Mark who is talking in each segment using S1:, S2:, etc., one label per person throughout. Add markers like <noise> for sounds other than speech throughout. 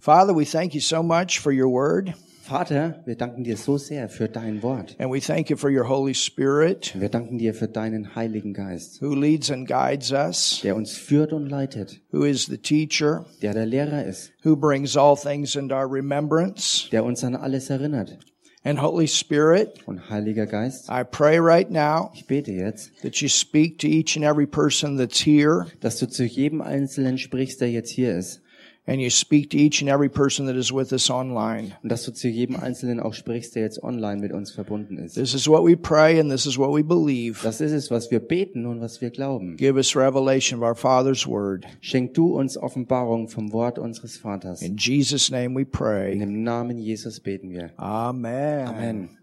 S1: Father, we thank you so much for your word,
S2: Vater, wir danken dir so sehr für dein Wort.
S1: and we thank you for your Holy Spirit
S2: Wir danken dir für deinen Heiligen Geist,
S1: who leads and guides us,
S2: der uns führt und leitet,
S1: who is the teacher,
S2: der der Lehrer ist,
S1: who brings all things into our remembrance.
S2: der uns an alles erinnert.
S1: And Holy Spirit,
S2: Und Heiliger Geist,
S1: I pray right now
S2: ich bete jetzt,
S1: that you speak to each and every person that's here,
S2: dass du zu jedem Einzelnen sprichst, der jetzt hier ist.
S1: And you speak to each and every person that is with us online.
S2: Und dass du zu jedem Einzelnen auch sprichst, der jetzt online mit uns verbunden ist.
S1: This is what we pray, and this is what we believe.
S2: Das ist es, was wir beten und was wir glauben.
S1: Give us revelation of our Father's word.
S2: Schenk du uns Offenbarung vom Wort unseres Vaters.
S1: In Jesus' name we pray.
S2: In dem Namen Jesus beten wir.
S1: Amen.
S2: Amen.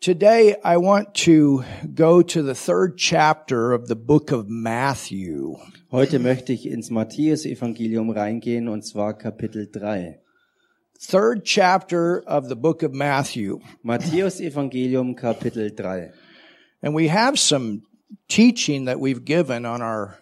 S1: Today I want to go to the third chapter of the book of Matthew.
S2: Heute möchte ich ins Matthäus-Evangelium reingehen, und zwar Kapitel 3.
S1: Third chapter of the book of Matthew.
S2: Matthäus-Evangelium, Kapitel 3.
S1: And we have some teaching that we've given on our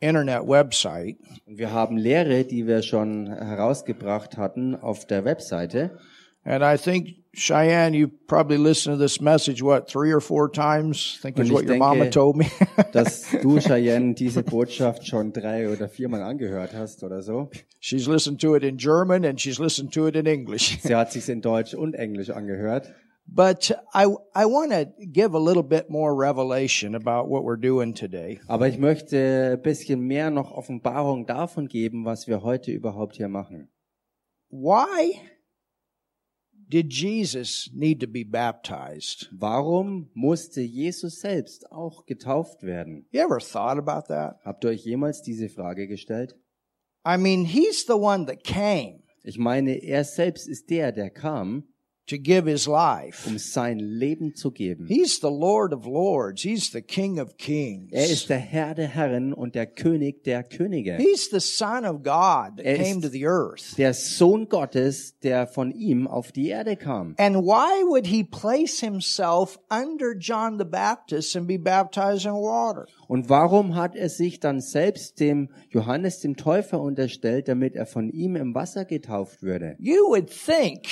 S1: internet website.
S2: Und wir haben Lehre, die wir schon herausgebracht hatten auf der Webseite.
S1: And I think, Cheyenne, you probably listened to this message, what, three or four times? I think is what
S2: ich
S1: your mama
S2: denke,
S1: told me. <laughs>
S2: Dass du, <laughs> Cheyenne, diese Botschaft schon drei oder viermal angehört hast oder so.
S1: she's listened to it in German and she's listened to it in English. <laughs>
S2: Sie hat sich in Deutsch und Englisch angehört.
S1: But I, I want to give a little bit more revelation about what we're doing today.
S2: Aber ich möchte ein bisschen mehr noch Offenbarung davon geben, was wir heute überhaupt hier machen.
S1: Why did Jesus need to be baptized?
S2: Warum musste Jesus selbst auch getauft werden?
S1: You ever thought about that?
S2: Habt ihr euch jemals diese Frage gestellt?
S1: I mean, he's the one that came
S2: Ich meine, er selbst ist der, der kam,
S1: to give his life.
S2: um sein Leben zu geben.
S1: He's the Lord of Lords. He's the King of Kings.
S2: Er ist der Herr der Herren und der König der Könige.
S1: He's the Son of God that
S2: Er
S1: came
S2: ist-
S1: to the earth.
S2: Der Sohn Gottes, der von ihm auf die Erde kam.
S1: And why would he place himself under John the Baptist and be baptized in water?
S2: Und warum hat er sich dann selbst dem Johannes dem Täufer unterstellt, damit er von ihm im Wasser getauft würde?
S1: You would think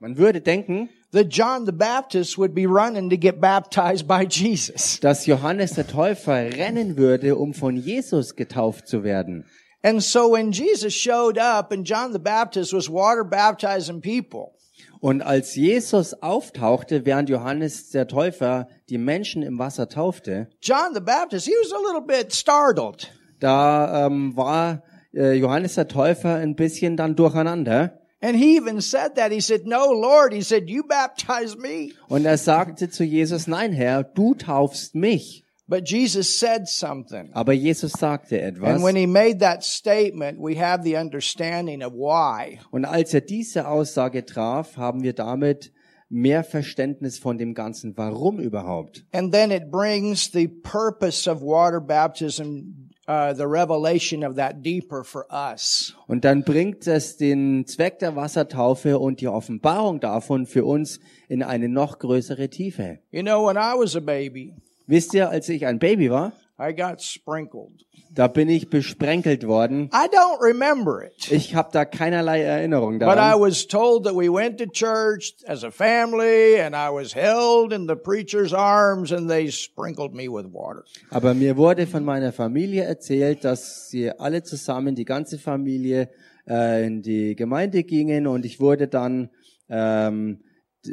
S2: Man würde denken,
S1: that John the Baptist would be running to get baptized by Jesus.
S2: dass Johannes der Täufer rennen würde, um von Jesus getauft zu werden.
S1: And so when Jesus showed up and John the Baptist was water baptizing people,
S2: Und als Jesus auftauchte, während Johannes der Täufer die Menschen im Wasser taufte,
S1: John the Baptist, he was a little bit startled.
S2: da ähm, war äh, Johannes der Täufer ein bisschen dann durcheinander.
S1: And he even said that. He said, No, Lord. He said, You baptize me.
S2: Und er sagte zu Jesus, nein Herr, du taufst mich.
S1: But Jesus said something.
S2: Aber Jesus sagte
S1: And
S2: etwas.
S1: when he made that statement, we have the understanding of why.
S2: Und als er diese Aussage traf, haben wir damit mehr Verständnis von dem Ganzen. Warum überhaupt?
S1: And then it brings the purpose of water baptism, uh, the revelation of that deeper for us.
S2: Und dann bringt es den Zweck der Wassertaufe und die Offenbarung davon für uns in eine noch größere Tiefe.
S1: You know, when I was a baby,
S2: Wisst ihr, als ich ein Baby war,
S1: I got sprinkled.
S2: da bin ich besprenkelt worden.
S1: I don't remember it.
S2: Ich habe da keinerlei Erinnerung
S1: But I
S2: daran.
S1: was told that we went to church as a family and I was held in the preacher's arms and they sprinkled me with water.
S2: Aber mir wurde von meiner Familie erzählt, dass sie alle zusammen, die ganze Familie, äh, in die Gemeinde gingen und ich wurde dann ähm,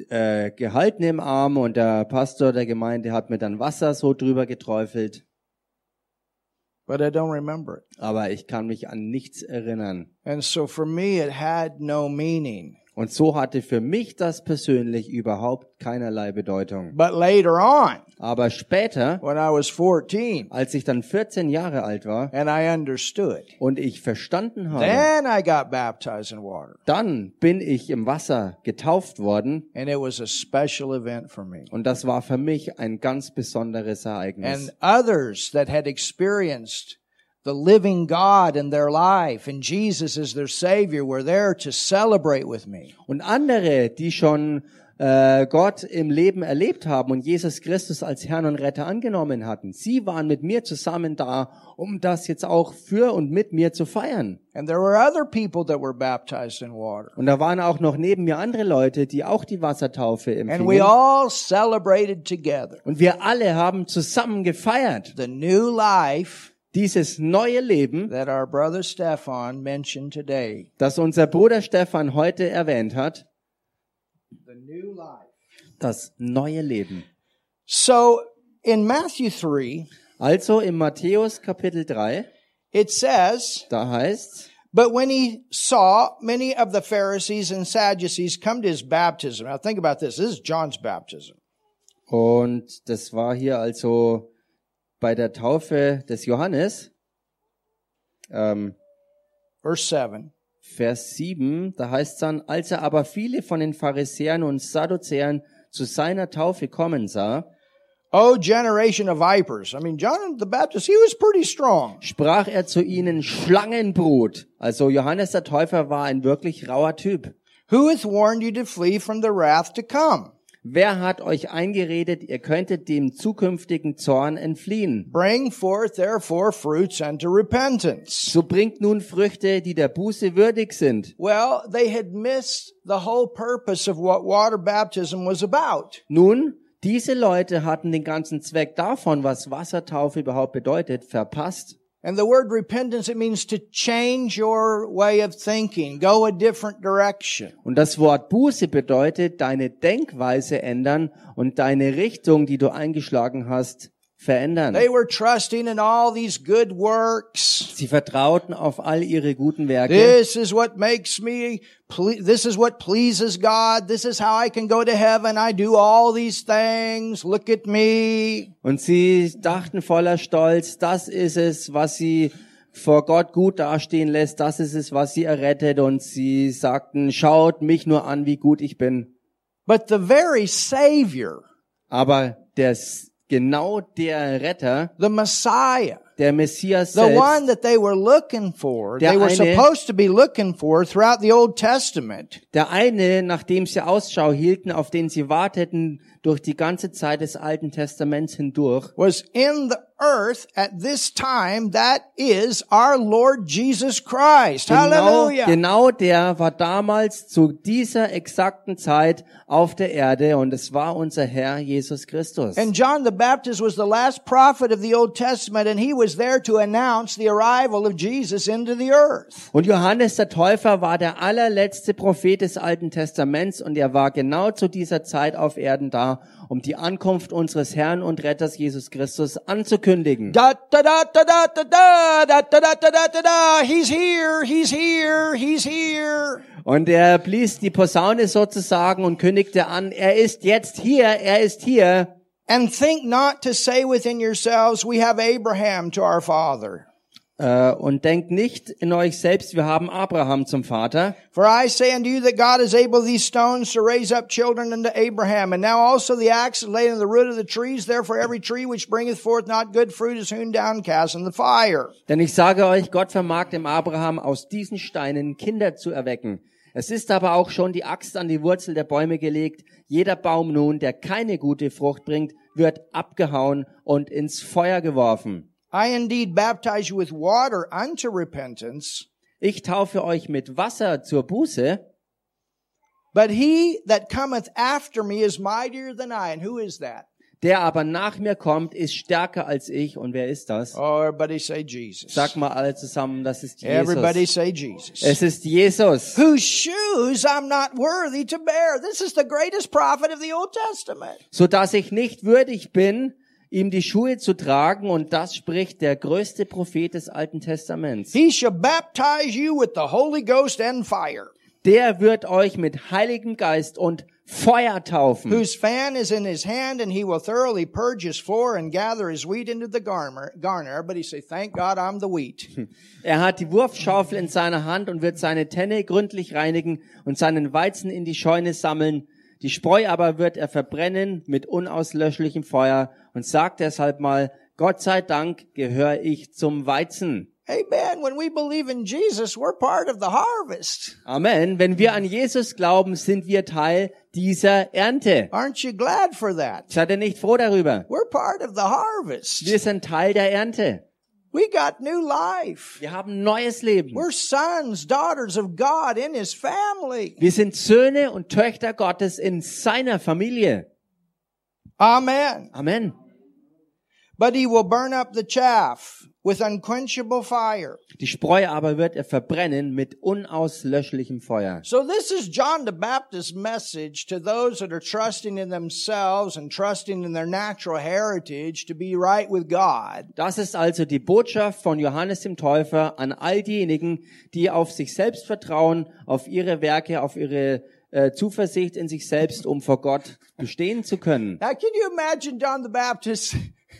S2: äh, gehalten im Arm und der Pastor der Gemeinde hat mir dann Wasser so drüber geträufelt.
S1: But I don't remember it.
S2: Aber ich kann mich an nichts erinnern.
S1: And so for me, it had no meaning.
S2: Und so hatte für mich das persönlich überhaupt keinerlei Bedeutung.
S1: But later on,
S2: Aber später,
S1: when I was 14
S2: als ich dann 14 Jahre alt war
S1: and I understood,
S2: und ich verstanden habe,
S1: then I got baptized in water.
S2: dann bin ich im Wasser getauft worden
S1: And it was a special event for me.
S2: und das war für mich ein ganz besonderes Ereignis.
S1: And others that had experienced the living God in their life and Jesus as their Savior were there to celebrate with me.
S2: Und andere, die schon äh, Gott im Leben erlebt haben und Jesus Christus als Herrn und Retter angenommen hatten. Sie waren mit mir zusammen da, um das jetzt auch für und mit mir zu feiern.
S1: And there were other people that were baptized in water.
S2: Und da waren auch noch neben mir andere Leute, die auch die Wassertaufe
S1: And we
S2: empfingen.
S1: all celebrated together
S2: Und wir alle haben zusammen gefeiert.
S1: the new life
S2: Dieses neue Leben,
S1: that our brother Stefan mentioned today.
S2: das unser Bruder Stefan heute erwähnt hat.
S1: The new life.
S2: Das neue Leben.
S1: So in Matthew 3,
S2: Also im Matthäus Kapitel 3,
S1: it says,
S2: da heißt
S1: But when he saw many of the Pharisees and Sadducees come to his baptism, now think about this. This is John's baptism.
S2: Und das war hier also bei der Taufe des Johannes, ähm,
S1: Verse 7.
S2: Vers 7, da heißt dann, als er aber viele von den Pharisäern und Sadduzäern zu seiner Taufe kommen sah,
S1: Oh, generation of vipers. I mean, John the Baptist, he was pretty strong.
S2: sprach er zu ihnen Schlangenbrut. Also Johannes der Täufer war ein wirklich rauer Typ.
S1: Who hath warned you to flee from the wrath to come?
S2: Wer hat euch eingeredet, ihr könntet dem zukünftigen Zorn entfliehen?
S1: Bring forth therefore fruits unto repentance.
S2: So bringt nun Früchte, die der Buße würdig sind.
S1: Well, they had missed the whole purpose of what water baptism was about.
S2: Nun, diese Leute hatten den ganzen Zweck davon, was Wassertaufe überhaupt bedeutet, verpasst.
S1: And the word repentance, it means to change your way of thinking, go a different direction.
S2: Und das Wort Buße bedeutet, deine Denkweise ändern und deine Richtung, die du eingeschlagen hast, verändern.
S1: They were trusting in all these good works.
S2: Sie vertrauten auf all ihre guten Werke.
S1: This is what makes me, this is what pleases God. This is how I can go to heaven. I do all these things. Look at me.
S2: Und sie dachten voller Stolz, das ist es, was sie vor Gott gut dastehen lässt, das ist es, was sie errettet. Und sie sagten, schaut mich nur an, wie gut ich bin.
S1: But the very Savior,
S2: Aber der, genau der Retter,
S1: the Messiah,
S2: der Messias
S1: the one
S2: selbst,
S1: that they were looking for,
S2: Der
S1: they were
S2: eine-
S1: supposed to be looking for throughout the Old Testament,
S2: der eine, nach dem sie Ausschau hielten, auf den sie warteten durch die ganze Zeit des Alten Testaments hindurch,
S1: was in the earth at this time. That is our Lord Jesus Christ.
S2: Genau,
S1: Hallelujah.
S2: genau der war damals zu dieser exakten Zeit auf der Erde und es war unser Herr Jesus Christus.
S1: And John the Baptist was the last prophet of the Old Testament and he was there to announce the arrival of Jesus into the earth.
S2: Und Johannes der Täufer war der allerletzte Prophet des Alten Testaments und er war genau zu dieser Zeit auf Erden da, um die Ankunft unseres Herrn und Retters Jesus Christus anzukündigen.
S1: Da da da da da da da da da da da da da. He's here. He's here. He's here.
S2: Und er blies die Posaune sozusagen und kündigte an, er ist jetzt hier, er ist hier.
S1: And think not to say within yourselves, we have Abraham to our father.
S2: Äh, und denkt nicht in euch selbst, wir haben Abraham zum Vater.
S1: For I say unto you that God is able these stones to raise up children unto Abraham. And now also the axe is laid in the root of the trees. Therefore every tree which bringeth forth not good fruit is hewn down, cast in the fire.
S2: Denn ich sage euch, Gott vermag dem Abraham aus diesen Steinen Kinder zu erwecken. Es ist aber auch schon die Axt an die Wurzel der Bäume gelegt. Jeder Baum nun, der keine gute Frucht bringt, wird abgehauen und ins Feuer geworfen.
S1: I indeed baptize you with water unto repentance,
S2: Ich taufe euch mit Wasser zur Buße,
S1: but he that cometh after me is mightier than I. And who is that?
S2: der aber nach mir kommt, ist stärker als ich. Und wer ist das?
S1: Oh, everybody say Jesus.
S2: Sag mal alle zusammen, das ist
S1: Everybody
S2: Jesus.
S1: say Jesus.
S2: Es ist Jesus.
S1: Whose shoes I'm not worthy to bear. This is the greatest prophet of the Old Testament.
S2: so dass ich nicht würdig bin, ihm die Schuhe zu tragen. Und das spricht der größte Prophet des Alten Testaments.
S1: He shall baptize you with the Holy Ghost and fire,
S2: Der wird euch mit Heiligem Geist und Feuer taufen.
S1: whose fan is in his hand, and he will thoroughly purge his floor and gather his wheat into the garner. garner. Everybody say, thank God I'm the wheat. <laughs>
S2: Er hat die Wurfschaufel in seiner Hand und wird seine Tenne gründlich reinigen und seinen Weizen in die Scheune sammeln. Die Spreu aber wird er verbrennen mit unauslöschlichem Feuer und sagt deshalb mal, Gott sei Dank gehöre ich zum Weizen.
S1: Amen. When we believe in Jesus, we're part of the harvest.
S2: Amen. Wenn wir an Jesus glauben, sind wir Teil dieser Ernte.
S1: Aren't you glad for that?
S2: Seid ihr nicht froh darüber?
S1: We're part of the harvest.
S2: Wir sind Teil der Ernte.
S1: We got new life.
S2: Wir haben neues Leben.
S1: We're sons, daughters of God in His family.
S2: Wir sind Söhne und Töchter Gottes in seiner Familie.
S1: Amen.
S2: Amen.
S1: But He will burn up the chaff with unquenchable fire.
S2: Die Spreu aber wird er verbrennen mit unauslöschlichem Feuer.
S1: So this is John the Baptist's message to those that are trusting in themselves and trusting in their natural heritage to be right with God.
S2: Das ist also die Botschaft von Johannes dem Täufer an all diejenigen, die auf sich selbst vertrauen, auf ihre Werke, auf ihre äh, Zuversicht in sich selbst, um vor Gott bestehen zu können.
S1: Now can you imagine John the Baptist?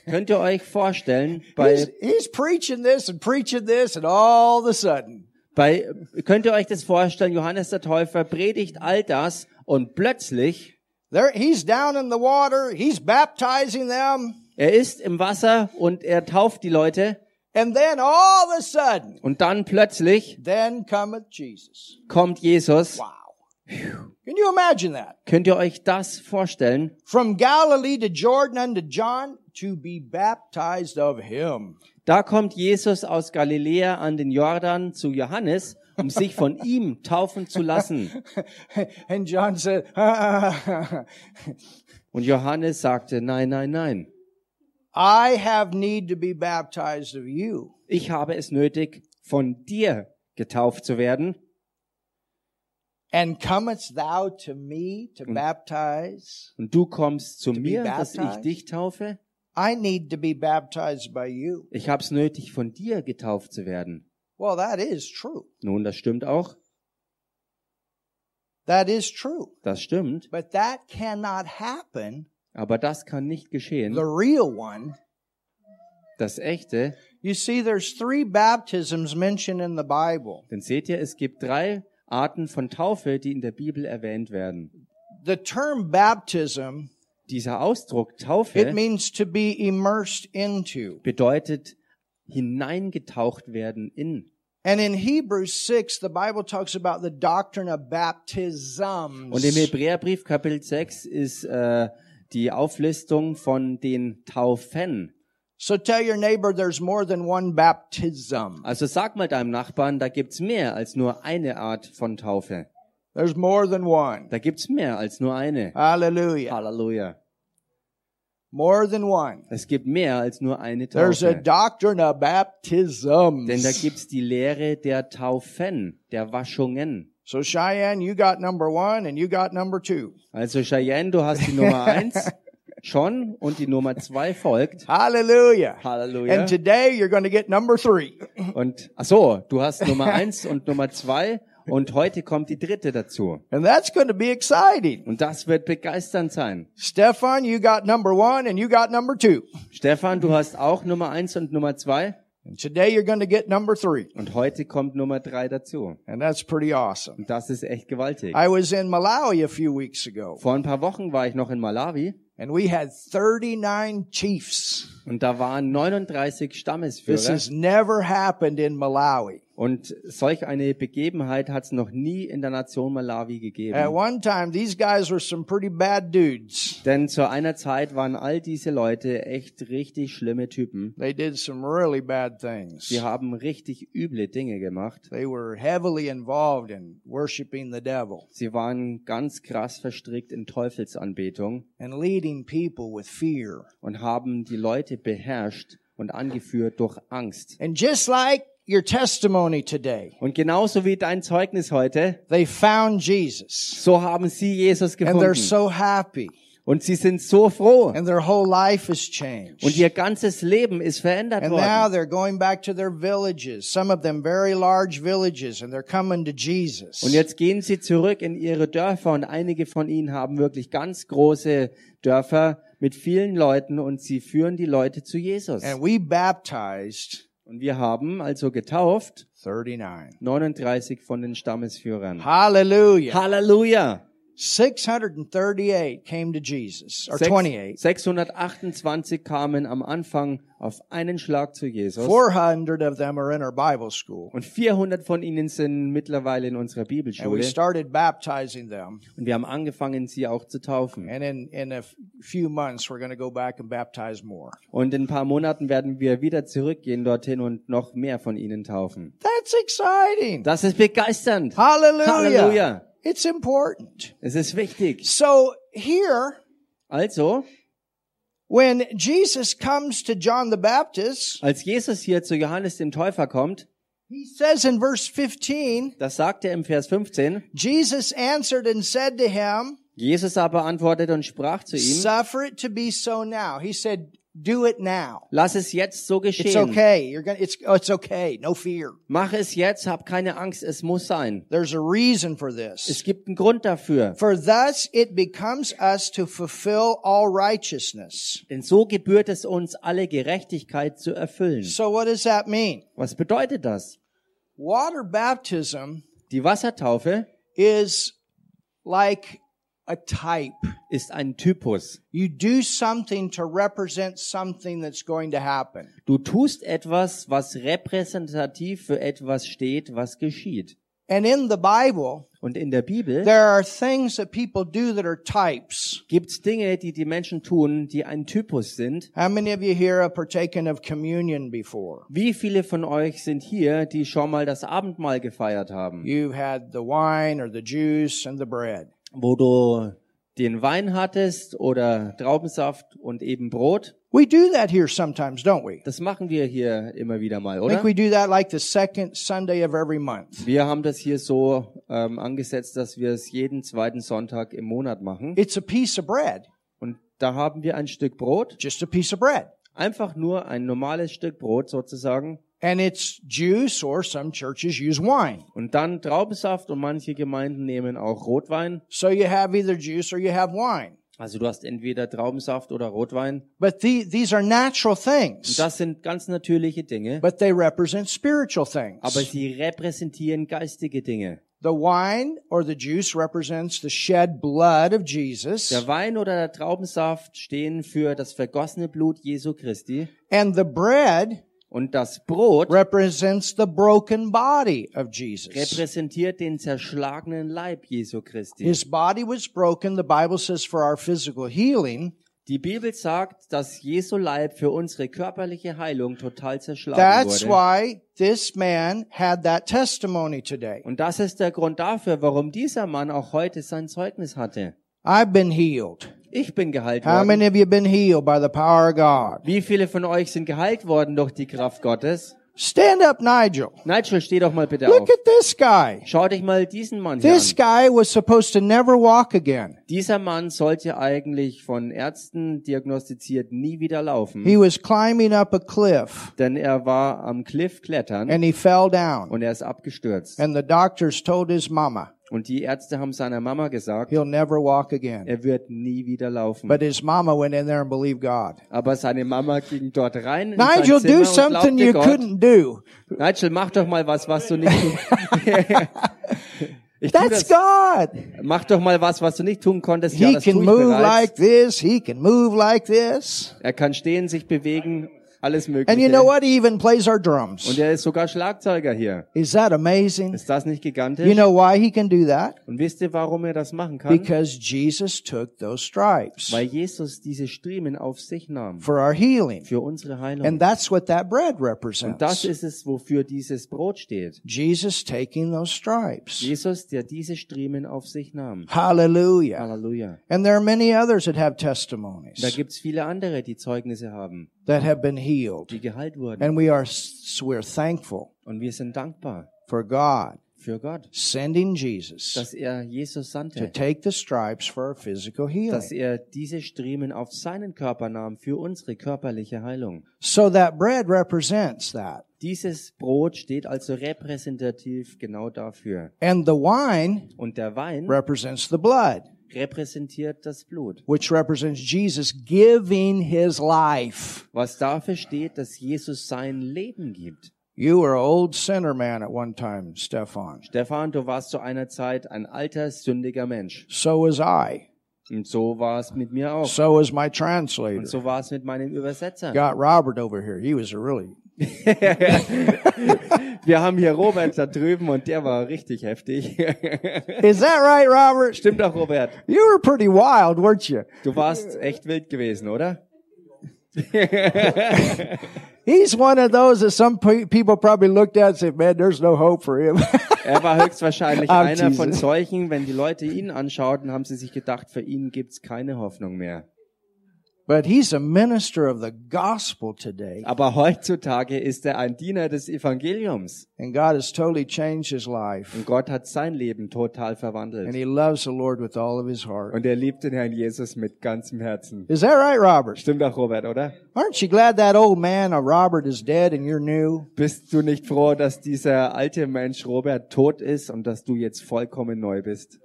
S2: Könnt ihr euch vorstellen, bei
S1: He's, he's preaching this and preaching this and all of a sudden
S2: Bei, könnt ihr euch das vorstellen, Johannes der Täufer predigt all das und plötzlich,
S1: there, he's down in the water, he's baptizing them,
S2: er ist im Wasser und er tauft die Leute
S1: and then all of a sudden,
S2: und dann plötzlich
S1: then cometh Jesus.
S2: kommt Jesus.
S1: Wow. Can you imagine that?
S2: Könnt ihr euch das vorstellen?
S1: From Galilee to Jordan unto John to be baptized of him.
S2: Da kommt Jesus aus Galiläa an den Jordan zu Johannes, um sich von <laughs> ihm taufen zu lassen. <laughs>
S1: and John said, <laughs>
S2: Und Johannes sagte, nein, nein, nein.
S1: I have need to be baptized of you.
S2: Ich habe es nötig, von dir getauft zu werden.
S1: And comest thou to me to baptize?
S2: Und du kommst zu mir, dass ich dich taufe.
S1: I need to be baptized by you.
S2: Ich hab's nötig, von dir getauft zu werden.
S1: Well, that is true.
S2: Nun, das stimmt auch.
S1: That is true.
S2: Das stimmt.
S1: But that cannot happen,
S2: Aber das kann nicht geschehen.
S1: the real one.
S2: Das echte.
S1: You see, there's three baptisms mentioned in the Bible.
S2: Denn seht ihr, es gibt drei Arten von Taufe, die in der Bibel erwähnt werden.
S1: The term baptism,
S2: Dieser Ausdruck
S1: it
S2: Taufe
S1: means to be immersed into.
S2: bedeutet hineingetaucht werden in.
S1: And in Hebrews 6, the Bible talks about the doctrine of baptisms.
S2: Und im Hebräerbrief Kapitel 6 ist äh, die Auflistung von den Taufen.
S1: So tell your neighbor there's more than one baptism.
S2: Also sag mal deinem Nachbarn, da gibt's mehr als nur eine Art von Taufe.
S1: There's more than one.
S2: Da gibt's mehr als nur eine.
S1: Hallelujah.
S2: Halleluja.
S1: More than one.
S2: Es gibt mehr als nur eine
S1: There's a
S2: Taufe.
S1: doctrine of baptisms.
S2: Denn da gibt's die Lehre der Taufen, der Waschungen.
S1: So Cheyenne, you got number one and you got number two.
S2: Also Cheyenne, du hast die Nummer eins <laughs> schon und die Nummer zwei folgt.
S1: Hallelujah.
S2: Halleluja.
S1: And today you're going to get number three.
S2: Und ach so, du hast Nummer eins und Nummer zwei und heute kommt die dritte dazu.
S1: And that's going to be exciting.
S2: Und das wird begeisternd sein.
S1: Stefan, you got number one and you got number two.
S2: Stefan, du hast auch Nummer eins und Nummer zwei
S1: And today you're going to get number three.
S2: und heute kommt Nummer drei dazu.
S1: And that's pretty awesome.
S2: Und das ist echt gewaltig.
S1: I was in Malawi a few weeks ago
S2: Vor ein paar Wochen war ich noch in Malawi
S1: and we had 39 chiefs.
S2: und da waren 39
S1: This
S2: Stammesführer.
S1: has never happened in Malawi.
S2: Und solch eine Begebenheit hat es noch nie in der Nation Malawi
S1: At
S2: gegeben.
S1: one time, these guys were some pretty bad dudes.
S2: Denn zu einer Zeit waren all diese Leute echt richtig schlimme Typen.
S1: They did some really bad things.
S2: Sie haben richtig üble Dinge gemacht.
S1: They were heavily involved in worshiping the devil
S2: Sie waren ganz krass verstrickt in Teufelsanbetung
S1: and leading people with fear.
S2: und haben die Leute beherrscht und angeführt durch Angst.
S1: And just like your testimony today,
S2: Und genauso wie dein Zeugnis heute,
S1: they found Jesus
S2: so haben sie Jesus
S1: and they're
S2: gefunden.
S1: so happy
S2: Und sie sind so froh.
S1: and their whole life has changed.
S2: Und ihr ganzes Leben ist verändert
S1: And now
S2: worden.
S1: they're going back to their villages, some of them very large villages, and they're coming to Jesus.
S2: Und jetzt gehen sie zurück in ihre Dörfer und einige von ihnen haben wirklich ganz große Dörfer mit vielen Leuten und sie führen die Leute zu Jesus.
S1: And we baptized
S2: Und wir haben also getauft
S1: 39.
S2: 39 von den Stammesführern.
S1: Hallelujah.
S2: Halleluja!
S1: 638 came to Jesus, or 28.
S2: 628 kamen am Anfang auf einen Schlag zu Jesus.
S1: 400 of them are in our Bible school.
S2: Und 400 von ihnen sind mittlerweile in unserer
S1: And we
S2: Bibelschule.
S1: started baptizing them.
S2: Und wir haben angefangen, sie auch zu taufen.
S1: And in, in a few months, we're going to go back and baptize more.
S2: Und in ein paar Monaten werden wir wieder zurückgehen dorthin und noch mehr von ihnen taufen.
S1: That's exciting.
S2: Das ist begeisternd.
S1: Hallelujah.
S2: Halleluja.
S1: It's important.
S2: Es ist wichtig.
S1: So here,
S2: Also,
S1: when Jesus comes to John the Baptist,
S2: als Jesus hier zu Johannes dem Täufer kommt,
S1: he says in verse 15,
S2: das sagt er im Vers 15,
S1: Jesus answered and said to him,
S2: Jesus aber antwortete und sprach zu ihm,
S1: suffer it to be so now. He said, do it now.
S2: lass es jetzt so
S1: It's
S2: geschehen.
S1: okay. You're gonna, it's, oh, it's okay. No fear.
S2: Mach es jetzt, hab keine Angst, es muss sein.
S1: There's a reason for
S2: Es
S1: this.
S2: gibt einen Grund dafür.
S1: For thus it becomes us to fulfill all righteousness.
S2: Denn so gebührt es uns, alle Gerechtigkeit zu erfüllen.
S1: So what does that mean?
S2: Was bedeutet das?
S1: Water baptism
S2: Die Wassertaufe
S1: is like a type.
S2: ist ein Typus.
S1: You do something to represent something that's going to happen.
S2: Du tust etwas, was repräsentativ für etwas steht, was geschieht.
S1: And in the Bible,
S2: Und in der Bibel
S1: there are things that people do that are types.
S2: gibt's Dinge, die die Menschen tun, die ein Typus sind.
S1: How many of you here have partaken of communion before?
S2: Wie viele von euch sind hier, die schon mal das Abendmahl gefeiert haben,
S1: You've had the wine or the juice and the bread.
S2: Wo du den Wein hattest oder Traubensaft und eben Brot?
S1: We do that here sometimes, don't we?
S2: Das machen wir hier immer wieder mal,
S1: I
S2: oder?
S1: think we do that like the second Sunday of every month.
S2: Wir haben das hier so ähm, angesetzt, dass wir es jeden zweiten Sonntag im Monat machen.
S1: It's a piece of bread,
S2: Und da haben wir ein Stück Brot,
S1: just a piece of bread.
S2: einfach nur ein normales Stück Brot sozusagen.
S1: And it's juice or some churches use wine.
S2: Und dann Traubensaft und manche Gemeinden nehmen auch Rotwein.
S1: So you have either juice or you have wine.
S2: Also du hast entweder Traubensaft oder Rotwein.
S1: But the, these are natural
S2: Und
S1: things,
S2: das sind ganz natürliche Dinge,
S1: but they represent spiritual things.
S2: aber sie repräsentieren geistige Dinge.
S1: The wine or the juice represents the shed blood of Jesus,
S2: Der Wein oder der Traubensaft stehen für das vergossene Blut Jesu Christi.
S1: and the bread
S2: Und das Brot
S1: represents the broken body of Jesus.
S2: repräsentiert den zerschlagenen Leib Jesu Christi.
S1: His body was broken, the Bible says, for our physical healing.
S2: Die Bibel sagt, dass Jesu Leib für unsere körperliche Heilung total zerschlagen
S1: That's
S2: wurde.
S1: why this man had that testimony today.
S2: Und das ist der Grund dafür, warum dieser Mann auch heute sein Zeugnis hatte.
S1: I've been healed.
S2: Ich bin geheilt
S1: How
S2: worden.
S1: many of you been healed by the power of God?
S2: Wie viele von euch sind geheilt worden durch die Kraft Gottes?
S1: Stand up, Nigel.
S2: Nigel, steh doch mal bitte
S1: Look
S2: auf.
S1: at this guy.
S2: Schau dich mal diesen Mann hier
S1: This
S2: an.
S1: guy was supposed to never walk again.
S2: Dieser Mann sollte eigentlich von Ärzten diagnostiziert nie wieder laufen,
S1: He was climbing up a cliff
S2: denn er war am Cliff klettern
S1: and he fell down.
S2: und er ist abgestürzt.
S1: And the doctors told his mama,
S2: Und die Ärzte haben seiner Mama gesagt,
S1: he'll never walk again.
S2: er wird nie wieder laufen.
S1: But his mama went in there and believed God.
S2: Aber seine Mama ging dort rein in sein
S1: Nigel,
S2: Zimmer
S1: do
S2: und
S1: something
S2: glaubte
S1: you
S2: Gott.
S1: couldn't do.
S2: Nigel, mach doch mal was, was du nicht tun. <laughs> ich tu
S1: That's
S2: das.
S1: God.
S2: Mach doch mal was, was du nicht tun konntest. Ja,
S1: He
S2: das
S1: can
S2: tue ich
S1: move
S2: bereits.
S1: like this. He can move like this.
S2: Er kann stehen, sich bewegen, alles
S1: And you
S2: Mögliche.
S1: know what? He even plays our
S2: Und
S1: drums.
S2: er ist sogar Schlagzeuger hier.
S1: Is that amazing?
S2: Ist das nicht gigantisch?
S1: You know why he can do that?
S2: Und wisst ihr, warum er das machen kann?
S1: Because Jesus took those stripes
S2: Weil Jesus diese Striemen auf sich nahm.
S1: for our healing.
S2: Für unsere Heilung.
S1: And that's what that bread
S2: Und das
S1: represents.
S2: ist es, wofür dieses Brot steht.
S1: Jesus taking those stripes.
S2: Jesus, der diese Striemen auf sich nahm.
S1: Hallelujah.
S2: Halleluja.
S1: And there are many others that have
S2: Da
S1: testimonies
S2: gibt's viele andere, die Zeugnisse haben,
S1: that have been healed.
S2: die geheilt wurden.
S1: And we are we're thankful
S2: Und wir sind dankbar
S1: for God
S2: für Gott,
S1: sending Jesus
S2: dass er Jesus
S1: to
S2: sandte,
S1: take the stripes for our physical
S2: dass
S1: healing.
S2: er diese Striemen auf seinen Körper nahm für unsere körperliche Heilung.
S1: So that bread represents that.
S2: Dieses Brot steht also repräsentativ genau dafür.
S1: And the wine
S2: Und der Wein
S1: represents the blood,
S2: repräsentiert das Blut,
S1: which represents Jesus giving his life.
S2: was dafür steht, dass Jesus sein Leben gibt.
S1: You were an old sinner man at one time, Stefan.
S2: Stefan, du warst zu einer Zeit ein alter, sündiger Mensch.
S1: So was I.
S2: Und so war es mit mir auch.
S1: So was my
S2: Und
S1: translator.
S2: so war es mit meinem Übersetzer.
S1: Got Robert over here. He was a really <laughs>
S2: Wir haben hier Robert da drüben und der war richtig heftig. <laughs>
S1: Is that right, Robert?
S2: Stimmt doch, Robert.
S1: You were pretty wild, weren't you?
S2: Du warst echt wild gewesen, oder? <laughs>
S1: He's one of those that some pe- people probably looked at and said, man, there's no hope for him.
S2: Er war höchstwahrscheinlich
S1: I'm
S2: einer von solchen, wenn die Leute ihn anschauten, haben sie sich gedacht, für ihn gibt's keine Hoffnung mehr.
S1: But he's a minister of the gospel today.
S2: Aber heutzutage ist er ein Diener des Evangeliums.
S1: And God has totally changed his life.
S2: Und Gott hat sein Leben total
S1: And
S2: verwandelt.
S1: he loves the Lord with all of his heart.
S2: Und er liebt den Herrn Jesus mit ganzem Herzen.
S1: Is that right, Robert?
S2: Stimmt doch, Robert, oder?
S1: Aren't you glad that old man of Robert is dead and you're new?
S2: Bist du nicht froh, dass dieser alte Mensch Robert tot ist und dass du jetzt vollkommen neu bist?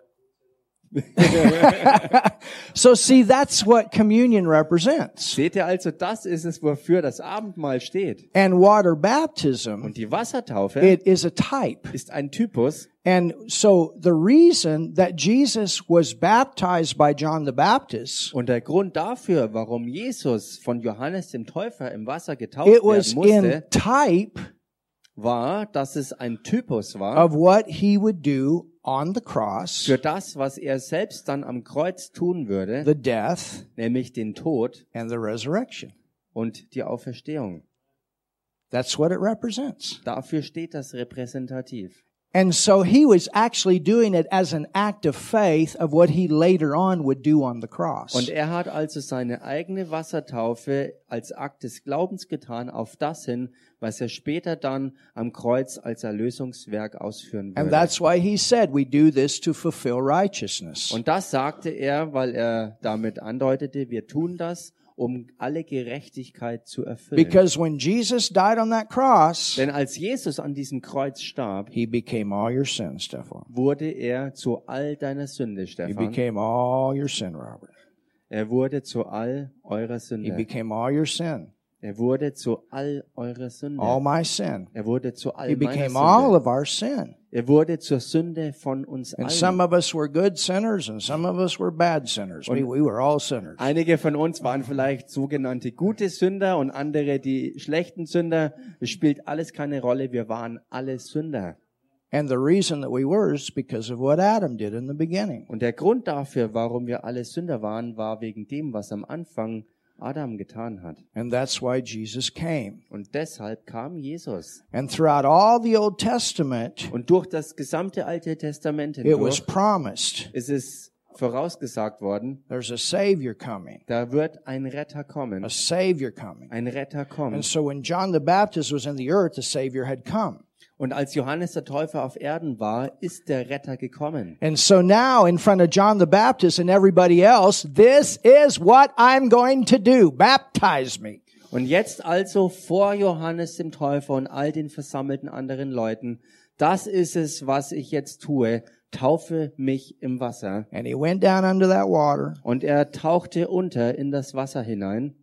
S1: So see, that's what communion represents.
S2: Seht ihr also, das ist es, wofür das Abendmahl steht.
S1: And water baptism,
S2: Und die Wassertaufe
S1: it is a type.
S2: ist ein Typus.
S1: And so the reason that Jesus was baptized by John the Baptist,
S2: Und der Grund dafür, warum Jesus von Johannes dem Täufer im Wasser getauft
S1: it was
S2: werden
S1: in
S2: musste,
S1: type
S2: war, dass es ein Typus war
S1: of what he would do on the cross,
S2: für das, was er selbst dann am Kreuz tun würde,
S1: the death,
S2: nämlich den Tod
S1: and the resurrection.
S2: und die Auferstehung.
S1: That's what it represents.
S2: Dafür steht das repräsentativ.
S1: And so he was actually doing it as an act of faith of what he later on would do on the cross.
S2: Und er hat also seine eigene Wassertaufe als Akt des Glaubens getan auf das hin, was er später dann am Kreuz als Erlösungswerk ausführen
S1: And
S2: würde.
S1: that's why he said we do this to fulfill righteousness.
S2: Und das sagte er, weil er damit andeutete, wir tun das, um alle Gerechtigkeit zu erfüllen.
S1: Because when Jesus died on that cross,
S2: Denn als Jesus an diesem Kreuz starb,
S1: he became all your sin, Stefan.
S2: wurde er zu all deiner Sünde,
S1: He
S2: Stefan.
S1: became all your sin, Robert.
S2: Er wurde zu all eurer
S1: He
S2: Sünde.
S1: became all your sin.
S2: Er wurde zu all eurer Sünde.
S1: All my sin.
S2: Er wurde zu all
S1: He became all
S2: Sünde.
S1: of our sin.
S2: Er wurde zur Sünde von uns
S1: And some
S2: allen.
S1: of us were good sinners and some of us were bad sinners. We, we were all sinners.
S2: Einige von uns waren vielleicht sogenannte gute Sünder und andere die schlechten Sünder. Es spielt alles keine Rolle. Wir waren alle Sünder.
S1: And the reason that we were is because of what Adam did in the beginning.
S2: Und der Grund dafür, warum wir alle Sünder waren, war wegen dem, was am Anfang Adam getan hat.
S1: And that's why Jesus came.
S2: Und deshalb kam Jesus.
S1: And throughout all the Old Testament,
S2: Und durch das gesamte Alte Testament
S1: it was
S2: hindurch
S1: promised
S2: ist es vorausgesagt worden,
S1: there's a Savior coming,
S2: da wird ein Retter kommen.
S1: a Savior coming.
S2: Ein Retter
S1: And
S2: kommt.
S1: so when John the Baptist was in the earth, the Savior had come.
S2: Und als Johannes der Täufer auf Erden war, ist der Retter gekommen.
S1: And so now in front of John the Baptist and everybody else, this is what I'm going to do. Baptize me.
S2: Und jetzt also vor Johannes dem Täufer und all den versammelten anderen Leuten, das ist es, was ich jetzt tue. Taufe mich im Wasser.
S1: And he went down under that water,
S2: Und er tauchte unter in das Wasser hinein,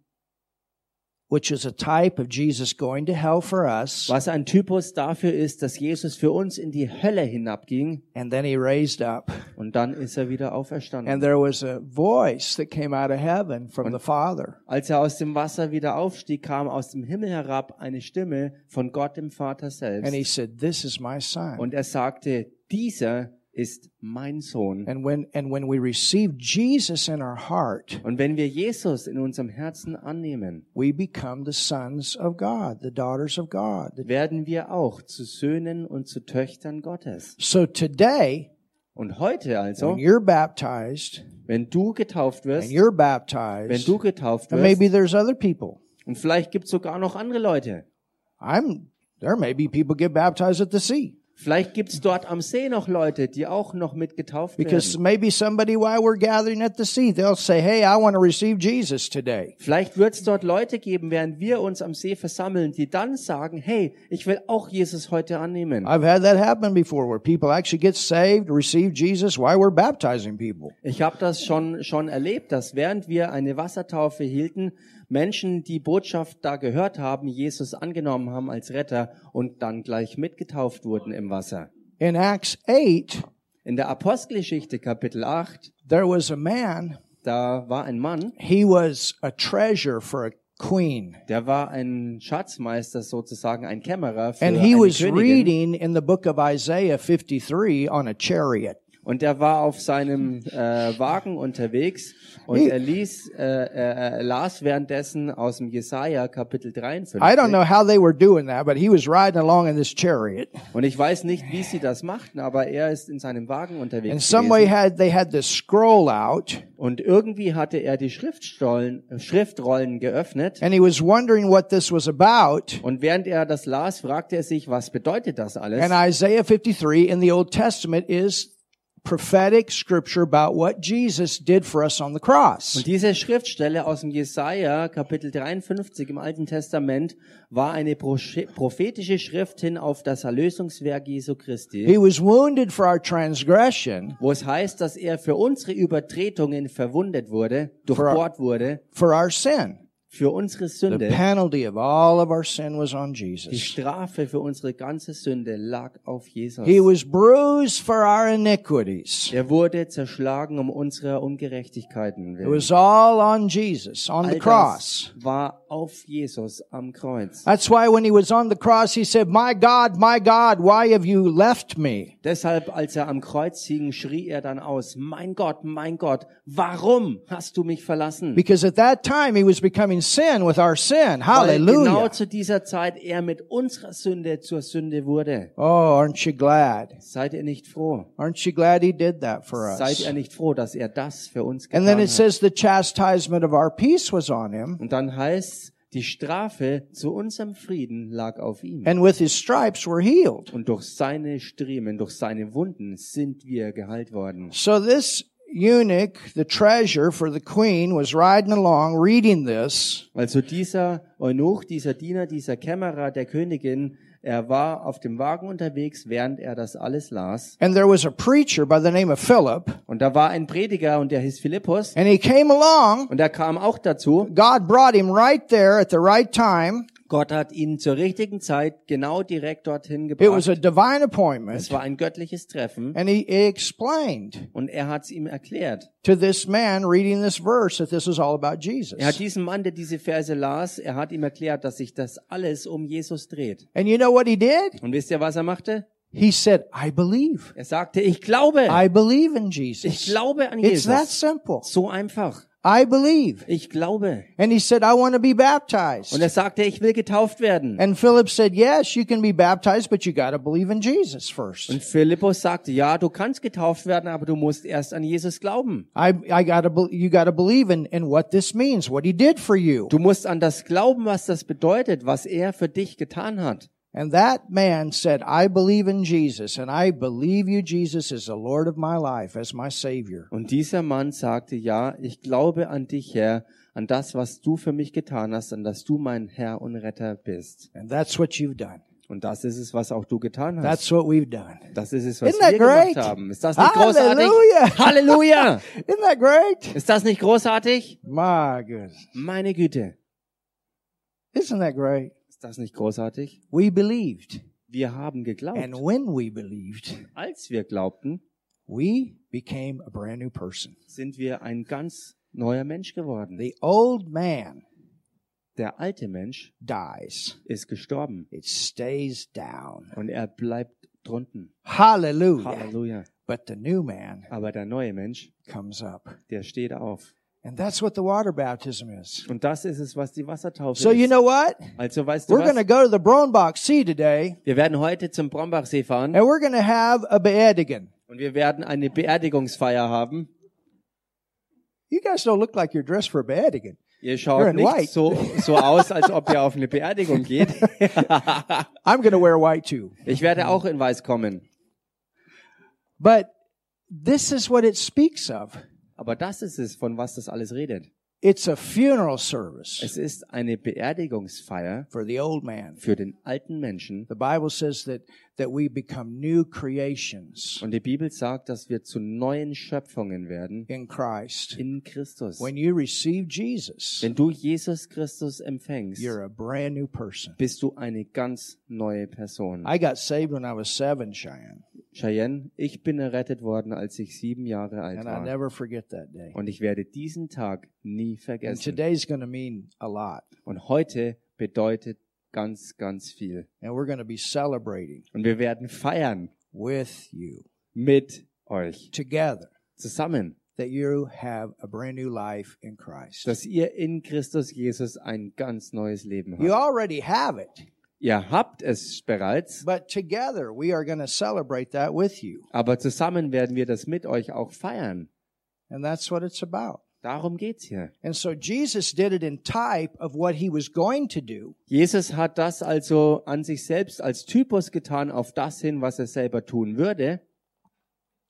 S1: which is a type of Jesus going to hell for us.
S2: was ein Typus dafür ist, dass Jesus für uns in die Hölle hinabging
S1: And then he raised up.
S2: und dann ist er wieder auferstanden.
S1: And there was a voice that came out of heaven from the Father.
S2: Als er aus dem Wasser wieder aufstieg, kam aus dem Himmel herab eine Stimme von Gott dem Vater
S1: And he
S2: selbst.
S1: said, This is my son.
S2: Und er sagte, dieser ist mein Sohn.
S1: And when, and when we receive Jesus in our heart,
S2: Und wenn wir Jesus in unserem Herzen annehmen,
S1: we become the sons of God, the daughters of God.
S2: werden wir auch zu Söhnen und zu Töchtern Gottes.
S1: So today,
S2: Und heute
S1: when
S2: also,
S1: you're baptized,
S2: wenn du getauft
S1: and
S2: wirst,
S1: you're
S2: wenn
S1: baptized,
S2: du getauft
S1: and
S2: wirst,
S1: maybe there's other people.
S2: und vielleicht gibt es sogar noch andere Leute,
S1: I'm, there may be people get baptized at the sea.
S2: Vielleicht gibt es dort am See noch Leute, die auch noch mit getauft
S1: Because
S2: werden.
S1: maybe somebody while we're gathering at the sea, they'll say, Hey, I want to receive Jesus today.
S2: Vielleicht wird es dort Leute geben, während wir uns am See versammeln, die dann sagen, hey, ich will auch Jesus heute annehmen.
S1: I've had that happen before where people actually get saved, receive Jesus while we're baptizing people.
S2: Ich habe das schon, schon erlebt, dass während wir eine Wassertaufe hielten, Menschen die Botschaft da gehört haben, Jesus angenommen haben als Retter und dann gleich mitgetauft wurden im Wasser.
S1: In Acts 8,
S2: In der Apostelgeschichte Kapitel 8,
S1: there was a man,
S2: da war ein Mann,
S1: he was a treasure for a queen.
S2: der war ein Schatzmeister sozusagen, ein Kämmerer für
S1: And he
S2: eine
S1: was
S2: Königin.
S1: reading in the book of Isaiah 53 on a chariot.
S2: Und er war auf seinem äh, Wagen unterwegs und er ließ, äh, er, er las währenddessen aus dem Jesaja Kapitel 53.
S1: I don't know how they were doing that, but he was riding along in this chariot.
S2: Und ich weiß nicht, wie sie das machten, aber er ist in seinem Wagen unterwegs
S1: And some way had they had this scroll out,
S2: Und irgendwie hatte er die Schriftstollen, äh, Schriftrollen geöffnet.
S1: and he was wondering what this was about.
S2: Und während er das las, fragte er sich, was bedeutet das alles?
S1: And Isaiah 53 in the Old Testament is prophetic scripture about what Jesus did for us on the cross.
S2: Und diese Schriftstelle aus dem Jesaja, Kapitel 53 im Alten Testament, war eine prophetische Schrift hin auf das Erlösungswerk Jesu Christi,
S1: He was wounded for our transgression,
S2: wo es heißt, dass er für unsere Übertretungen verwundet wurde, durchbohrt wurde,
S1: for our sin.
S2: Für unsere
S1: The
S2: Sünde.
S1: penalty of all of our sin was on
S2: Die
S1: Jesus.
S2: Strafe für unsere ganze Sünde lag auf Jesus.
S1: He was bruised for our iniquities.
S2: Er wurde zerschlagen um unsere Ungerechtigkeiten
S1: It
S2: willen.
S1: was all on Jesus, on the
S2: All
S1: cross.
S2: das war auf Jesus am Kreuz.
S1: That's why when he was on the cross, he said, My God, my God, why have you left me?
S2: Deshalb, als er am Kreuz hing, schrie er dann aus, mein Gott, mein Gott, warum hast du mich verlassen?
S1: Because at that time he was becoming sin with our sin.
S2: Weil genau
S1: Hallelujah.
S2: zu dieser Zeit er mit unserer Sünde zur Sünde wurde.
S1: Oh, aren't you glad?
S2: Seid ihr nicht froh?
S1: Aren't you glad he did that for
S2: Seid
S1: us?
S2: ihr nicht froh, dass er das für uns
S1: And
S2: getan
S1: then it
S2: hat?
S1: says the chastisement of our peace was on him,
S2: Und dann heißt die Strafe zu unserem Frieden lag auf ihm.
S1: and with his stripes we're healed.
S2: Und durch seine Striemen, durch seine Wunden sind wir geheilt worden.
S1: So this eunuch, the treasure for the queen, was riding along reading this,
S2: Also dieser Eunuch, dieser Diener, dieser Kämmerer der Königin, er war auf dem Wagen unterwegs, während er das alles las.
S1: and there was a preacher by the name of Philip,
S2: Und da war ein Prediger und der hieß Philippus.
S1: and he came along.
S2: Und er kam auch dazu.
S1: God brought him right there at the right time.
S2: Gott hat ihn zur richtigen Zeit genau direkt dorthin
S1: It was a
S2: gebracht.
S1: divine
S2: Es
S1: appointment.
S2: war ein göttliches Treffen.
S1: And he explained
S2: Und er hat es ihm erklärt.
S1: to this man reading this verse that this is all about Jesus.
S2: Er hat diesem Mann, der diese Verse las, er hat ihm erklärt, dass sich das alles um Jesus dreht.
S1: And you know what he did?
S2: Und wisst ihr, was er machte?
S1: He said, I believe.
S2: Er sagte, ich glaube.
S1: I believe in
S2: Ich
S1: Jesus.
S2: glaube an
S1: It's that
S2: Jesus.
S1: simple.
S2: So einfach.
S1: I believe.
S2: Ich glaube.
S1: And he said, I want to be baptized.
S2: Und er sagte, ich will getauft werden.
S1: And Philip said, yes, you can be baptized, but you got to believe in Jesus first.
S2: Und Philippus sagte, ja, du kannst getauft werden, aber du musst erst an Jesus glauben.
S1: I, I got to, you got to believe in, in what this means, what he did for you.
S2: Du musst an das glauben, was das bedeutet, was er für dich getan hat.
S1: And that man said, I believe in Jesus, and I believe you, Jesus, is the Lord of my life, as my Savior.
S2: Und dieser Mann sagte, ja, ich glaube an dich, Herr, an das, was du für mich getan hast, an dass du mein Herr und Retter bist.
S1: And that's what you've done.
S2: Und das ist es, was auch du getan hast.
S1: That's what we've done.
S2: Das ist es, was
S1: Isn't that
S2: wir
S1: great?
S2: gemacht haben. Ist das nicht großartig?
S1: Hallelujah. <laughs>
S2: Halleluja!
S1: Isn't that great?
S2: Ist das nicht großartig?
S1: My goodness.
S2: Meine Güte.
S1: Isn't that great?
S2: Ist das nicht großartig?
S1: We believed.
S2: Wir haben geglaubt.
S1: And when we believed,
S2: Als wir glaubten,
S1: we became a brand new person.
S2: sind wir ein ganz neuer Mensch geworden.
S1: The old man
S2: Der alte Mensch
S1: dies.
S2: ist gestorben
S1: It stays down.
S2: und er bleibt drunten.
S1: Hallelujah.
S2: Halleluja.
S1: But the new man
S2: Aber der neue Mensch,
S1: comes up.
S2: der steht auf.
S1: And that's what the water baptism is.
S2: Und das ist es, was die Wassertaufe
S1: So you
S2: ist.
S1: know what?
S2: Also weißt du
S1: We're going to
S2: was?
S1: go to the Brombach Sea today
S2: Wir werden heute zum Brombachsee fahren
S1: and we're going to have a beerdigan.
S2: und wir werden eine Beerdigungsfeier haben.
S1: You guys don't look like you're dressed for a beerdigan.
S2: Ihr schaut
S1: in white.
S2: nicht so, so aus, als ob ihr auf eine Beerdigung geht. <laughs>
S1: I'm going to wear white too.
S2: Ich werde auch in Weiß kommen.
S1: But this is what it speaks of.
S2: Aber das ist es, von was das alles redet.
S1: It's a funeral service
S2: Es ist eine Beerdigungsfeier
S1: for the old man.
S2: für den alten Menschen.
S1: The Bible says that, that we become new creations
S2: Und die Bibel sagt, dass wir zu neuen Schöpfungen werden
S1: in Christ.
S2: in Christus.
S1: When you receive Jesus,
S2: Wenn du Jesus Christus empfängst,
S1: you're a brand new person.
S2: bist du eine ganz neue Person.
S1: I got saved when I was seven, Cheyenne,
S2: Cheyenne, ich bin errettet worden, als ich sieben Jahre alt
S1: and I
S2: war.
S1: never forget that day.
S2: Und ich werde diesen Tag nie
S1: And
S2: vergessen.
S1: today's to mean a lot.
S2: Und heute bedeutet ganz, ganz viel.
S1: And we're going to be celebrating
S2: Und wir werden feiern
S1: with you
S2: mit euch
S1: together
S2: zusammen,
S1: that you have a brand new life in Christ.
S2: dass ihr in Christus Jesus ein ganz neues Leben
S1: You
S2: habt.
S1: already have it,
S2: Ihr habt es bereits,
S1: but together we are going to celebrate that with you.
S2: aber zusammen werden wir das mit euch auch feiern.
S1: And that's what it's about.
S2: Darum geht's hier.
S1: And so Jesus did it in type of what he was going to do.
S2: Jesus hat das also an sich selbst als Typus getan auf das hin, was er selber tun würde.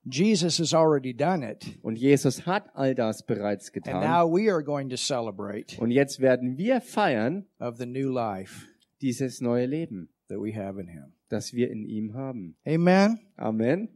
S1: Jesus has already done it.
S2: Und Jesus hat all das bereits
S1: And
S2: getan.
S1: now we are going to celebrate
S2: Und jetzt werden wir feiern
S1: of the new life
S2: dieses neue Leben,
S1: that we have in him.
S2: das wir in ihm haben.
S1: Amen.
S2: Amen.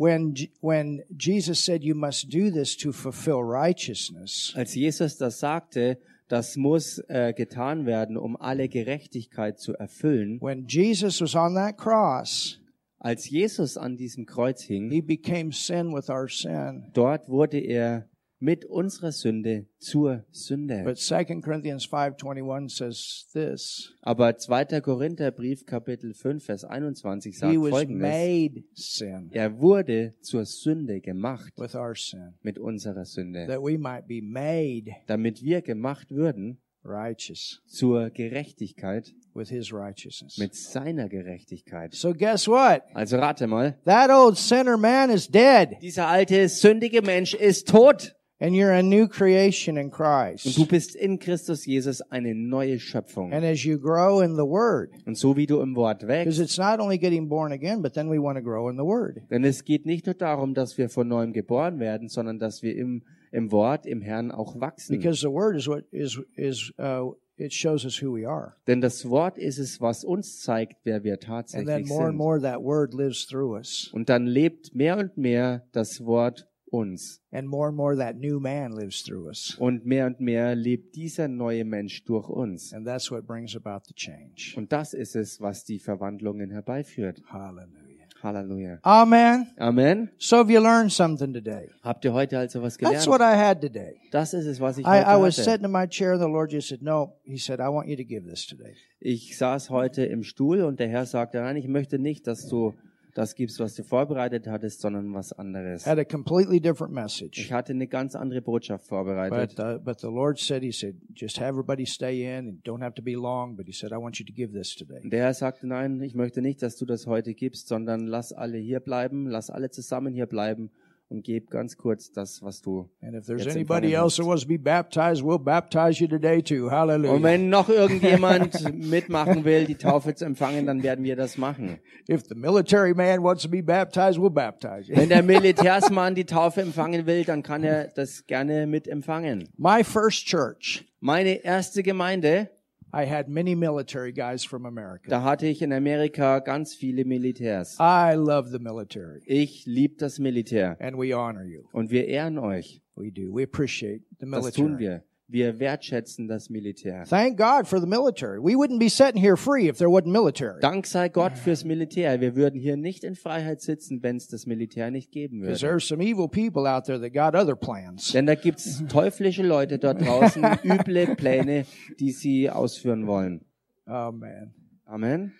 S1: When, when Jesus said you must do this to fulfill righteousness,
S2: Als Jesus das sagte, das muss äh, getan werden, um alle Gerechtigkeit zu erfüllen.
S1: when Jesus was on that cross,
S2: Als Jesus an diesem Kreuz hing,
S1: he became sin with our sin.
S2: dort wurde er mit unserer Sünde zur Sünde.
S1: But 2 Corinthians 5:21 says this.
S2: Aber 2. Korintherbrief Kapitel 5 Vers 21 sagt
S1: He was
S2: folgendes:
S1: made sin
S2: Er wurde zur Sünde gemacht
S1: with our sin
S2: mit unserer Sünde,
S1: that we might be made
S2: damit wir gemacht würden
S1: righteous
S2: zur Gerechtigkeit
S1: with his righteousness.
S2: mit seiner Gerechtigkeit.
S1: So guess what?
S2: Also rate mal,
S1: That old sinner man is dead
S2: dieser alte sündige Mensch ist tot
S1: and you're a new creation in
S2: und
S1: Christ.
S2: du bist in Christus Jesus eine neue Schöpfung.
S1: And as you grow in the word,
S2: Und so wie du im Wort
S1: because
S2: wächst,
S1: it's not only getting born again, but then we want to grow in the word.
S2: denn es geht nicht nur darum, dass wir von neuem geboren werden, sondern dass wir im, im Wort, im Herrn auch wachsen.
S1: Because the word is what is is uh, it shows us who we are.
S2: Denn das Wort ist es, was uns zeigt, wer wir
S1: And then
S2: tatsächlich
S1: more and
S2: sind.
S1: more that word lives through us.
S2: Und dann lebt mehr und mehr das Wort uns.
S1: And more and more that new man lives through us.
S2: Und mehr und mehr lebt dieser neue Mensch durch uns.
S1: And that's what brings about the change.
S2: Und das ist es, was die Verwandlungen herbeiführt.
S1: Hallelujah.
S2: Halleluja.
S1: Amen.
S2: Amen.
S1: So have you learned something today?
S2: Habt ihr heute also was
S1: That's
S2: gelernt?
S1: what I had today.
S2: Das ist es, was ich
S1: I, I
S2: heute
S1: was
S2: hatte.
S1: sitting in my chair and the Lord just said, No, He said, I want you to give this today.
S2: Ich saß heute im Stuhl und der Herr sagte, nein, ich möchte nicht, dass du das gibst, was du vorbereitet hattest, sondern was anderes.
S1: Had a completely different
S2: Ich
S1: message.
S2: hatte eine ganz andere Botschaft vorbereitet.
S1: But, uh, but the Lord said, He said, just have everybody stay in and don't have to be long. But He said, I want you to give this today.
S2: Der Herr sagte, nein, ich möchte nicht, dass du das heute gibst, sondern lass alle hier bleiben, lass alle zusammen hier bleiben und gib ganz kurz das, was du.
S1: And if there's
S2: Jetzt
S1: anybody
S2: empfangen
S1: else that wants to be baptized, we'll baptize you today too.
S2: Und wenn noch irgendjemand <laughs> mitmachen will, die Taufe zu empfangen, dann werden wir das machen.
S1: If the military man wants to be baptized, we'll baptize you.
S2: Wenn der <laughs> Militärsmann die Taufe empfangen will, dann kann er das gerne mit empfangen.
S1: My first church,
S2: Meine erste Gemeinde,
S1: I had many military guys from America.
S2: da hatte ich in Amerika ganz viele Militärs.
S1: I love the military,
S2: Ich liebe das Militär
S1: and we honor you.
S2: und wir ehren euch.
S1: We do. We appreciate the
S2: Das tun
S1: military.
S2: wir. Wir wertschätzen das Militär.
S1: Thank God for the military. We wouldn't be sitting here free if there wasn't military.
S2: Dank sei Gott fürs Militär. Wir würden hier nicht in Freiheit sitzen, wenn es das Militär nicht geben
S1: Because
S2: würde.
S1: there's some evil people out there that got other plans.
S2: Denn da gibt's teuflische Leute dort draußen, <laughs> üble Pläne, die sie ausführen wollen.
S1: Man.
S2: Amen.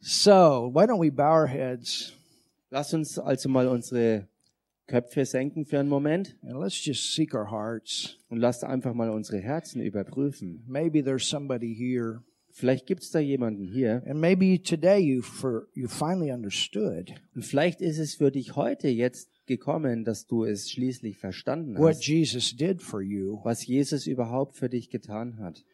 S1: So why don't we bow our heads
S2: Lass uns also mal unsere Köpfe senken für einen Moment
S1: and let's just seek our hearts.
S2: und lasst einfach mal unsere Herzen überprüfen.
S1: Maybe there's somebody here,
S2: Vielleicht gibt's da jemanden hier
S1: and maybe today you for you finally understood
S2: und vielleicht ist es für dich heute jetzt gekommen, dass du es schließlich verstanden
S1: what
S2: hast,
S1: Jesus did for you,
S2: was Jesus überhaupt für dich getan hat.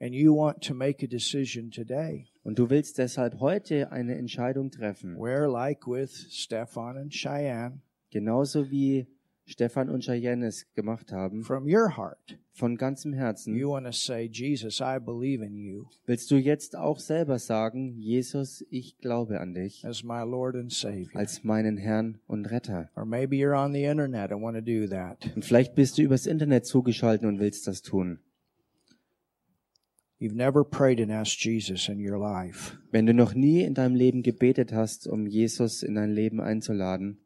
S1: and you want to make a decision today.
S2: Und du willst deshalb heute eine Entscheidung treffen.
S1: Where, like with Stefan and Cheyenne,
S2: Genauso wie Stefan und Cheyenne es gemacht haben,
S1: from your heart,
S2: von ganzem Herzen,
S1: you want to say, Jesus, I believe in you
S2: willst du jetzt auch selber sagen, Jesus, ich glaube an dich
S1: as my Lord and Savior.
S2: als meinen Herrn und Retter.
S1: Or maybe you're on the internet and want to do that.
S2: Und vielleicht bist du übers Internet zugeschaltet und willst das tun.
S1: You've never prayed and asked Jesus in your life.
S2: Wenn du noch nie in deinem Leben gebetet hast, um Jesus in dein Leben einzuladen,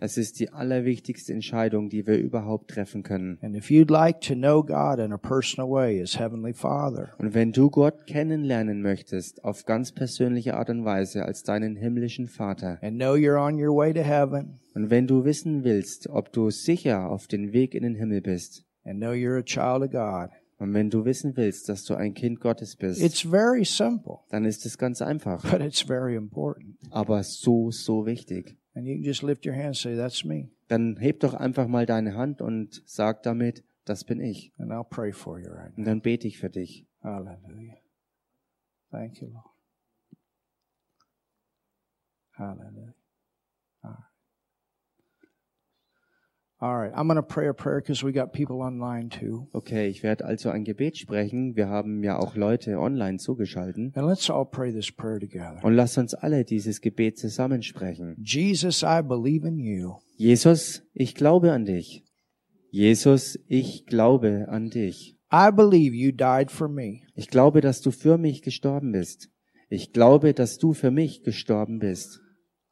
S2: es ist die allerwichtigste Entscheidung, die wir überhaupt treffen können.
S1: And if you'd like to know God in a personal way as Heavenly Father,
S2: Und wenn du Gott kennenlernen möchtest, auf ganz persönliche Art und Weise als deinen himmlischen Vater,
S1: and know you're on your way to heaven,
S2: und wenn du wissen willst, ob du sicher auf den Weg in den Himmel bist,
S1: and know you're a child of God,
S2: und wenn du wissen willst, dass du ein Kind Gottes bist,
S1: it's very simple,
S2: dann ist es ganz einfach,
S1: but it's very important.
S2: aber so, so wichtig.
S1: And you can just lift your hand and say, That's me.
S2: Dann heb doch einfach mal deine Hand und sag damit, das bin ich.
S1: And I'll pray for you right now.
S2: Und dann bete ich für dich.
S1: Hallelujah. Thank you, Lord. Hallelujah. All right. All right. I'm going to pray a prayer because we got people online too.
S2: Okay, ich werde also ein Gebet sprechen. Wir haben ja auch Leute online zugeschalten.
S1: And let's all pray this prayer together.
S2: Und lass uns alle dieses Gebet zusammensprechen.
S1: Jesus, I believe in you.
S2: Jesus, ich glaube an dich. Jesus, ich glaube an dich.
S1: I believe you died for me.
S2: Ich glaube, dass du für mich gestorben bist. Ich glaube, dass du für mich gestorben bist.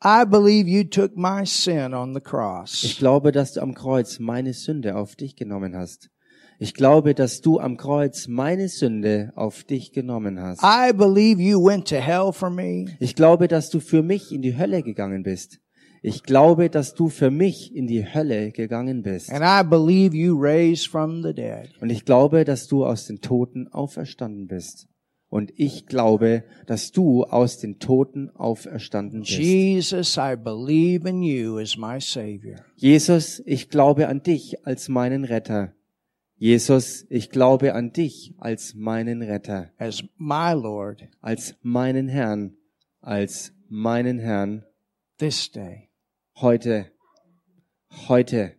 S1: I believe you took my sin on the
S2: Ich
S1: cross.
S2: glaube, dass du am Kreuz meine Sünde auf dich genommen hast. Ich glaube, dass du am Kreuz meine Sünde auf dich genommen hast.
S1: I believe you went to hell for me.
S2: Ich glaube, dass du für mich in die Hölle gegangen bist. Ich glaube, dass du für mich in die Hölle gegangen bist.
S1: And I believe you raised from the dead.
S2: Und ich glaube, dass du aus den Toten auferstanden bist. Und ich glaube, dass du aus den Toten auferstanden bist.
S1: Jesus, I believe in you as my Savior.
S2: Jesus, ich glaube an dich als meinen Retter. Jesus, ich glaube an dich als meinen Retter,
S1: as my Lord
S2: als meinen Herrn, als meinen Herrn
S1: this day.
S2: heute, heute.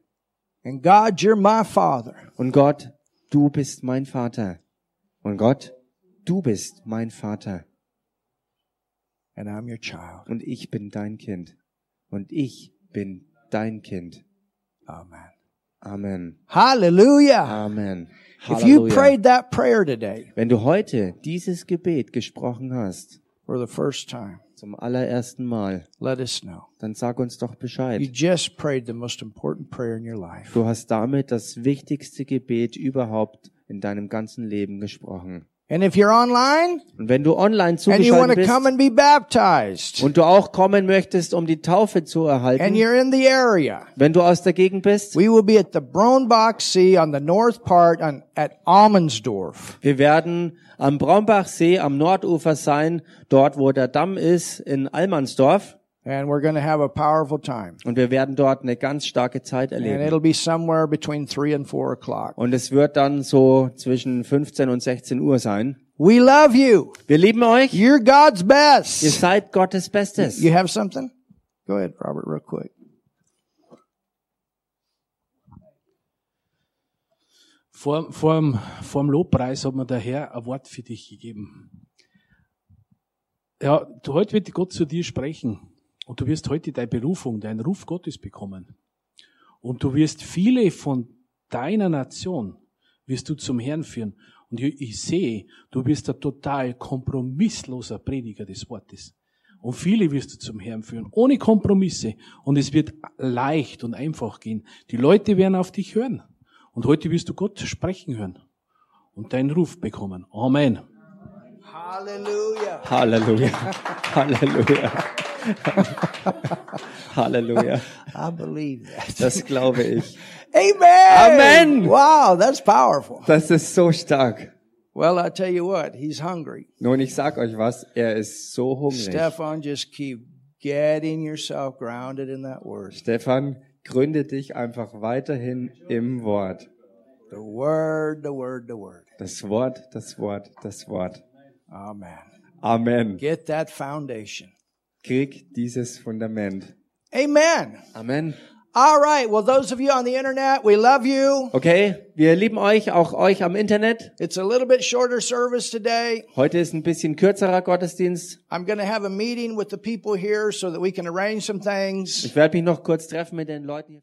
S1: And God, you're my Father.
S2: Und Gott, du bist mein Vater. Und Gott, du bist mein Vater.
S1: And I'm your child.
S2: Und ich bin dein Kind. Und ich bin dein Kind.
S1: Amen.
S2: Amen.
S1: Hallelujah.
S2: Amen.
S1: If you
S2: Halleluja.
S1: prayed that prayer today
S2: Wenn du heute dieses Gebet gesprochen hast,
S1: for the first time,
S2: zum allerersten Mal,
S1: let us know.
S2: dann sag uns doch
S1: You
S2: Bescheid.
S1: just prayed the most important prayer in your life.
S2: Du hast damit das wichtigste Gebet überhaupt in deinem ganzen Leben gesprochen.
S1: And if you're online
S2: Und wenn du online
S1: and you want
S2: zugeschaltet
S1: to come
S2: bist
S1: and be baptized
S2: und du auch kommen möchtest, um die Taufe zu
S1: and
S2: erhalten,
S1: you're in the area,
S2: wenn du aus der Gegend bist,
S1: we will be at the Bronbach See on the north part on, at Almensdorf.
S2: wir werden am Braumbachsee am Nordufer sein, dort wo der Damm ist, in Almansdorf.
S1: And we're going to have a powerful time.
S2: Und wir werden dort eine ganz starke Zeit
S1: And
S2: erleben.
S1: it'll be somewhere between three and four o'clock.
S2: Und es wird dann so zwischen 15 und 16 Uhr sein.
S1: We love you.
S2: Wir lieben euch.
S1: You're God's
S2: Ihr
S1: best.
S2: seid Gottes Bestes.
S1: You have something? Go ahead, Robert, real quick.
S3: Vor, vor, dem, vor dem Lobpreis hat mir der Herr ein Wort für dich gegeben. Ja, heute wird Gott zu dir sprechen. Und du wirst heute deine Berufung, deinen Ruf Gottes bekommen. Und du wirst viele von deiner Nation, wirst du zum Herrn führen. Und ich, ich sehe, du bist ein total kompromissloser Prediger des Wortes. Und viele wirst du zum Herrn führen, ohne Kompromisse. Und es wird leicht und einfach gehen. Die Leute werden auf dich hören. Und heute wirst du Gott sprechen hören und deinen Ruf bekommen. Amen.
S1: Hallelujah.
S2: Halleluja. Halleluja. <laughs> Halleluja.
S1: I believe that.
S2: Das glaube ich.
S1: Amen.
S2: Amen.
S1: Wow, that's powerful.
S2: Das ist so stark.
S1: Well, I tell you what, he's hungry.
S2: Nun, ich sag euch was, er ist so hungrig.
S1: Stefan, just keep getting yourself grounded in that word.
S2: Stefan, gründe dich einfach weiterhin im Wort.
S1: The word, the word, the word.
S2: Das Wort, das Wort, das Wort.
S1: Amen.
S2: Amen.
S1: Get that foundation.
S2: Krieg dieses Fundament.
S1: Amen.
S2: Amen.
S1: All right. Well, those of you on the internet, we love you.
S2: Okay, wir lieben euch, auch euch am Internet.
S1: It's a little bit shorter service today.
S2: Heute ist ein bisschen kürzerer Gottesdienst.
S1: I'm going to have a meeting with the people here so that we can arrange some things.
S2: Ich werde mich noch kurz treffen mit den Leuten. hier.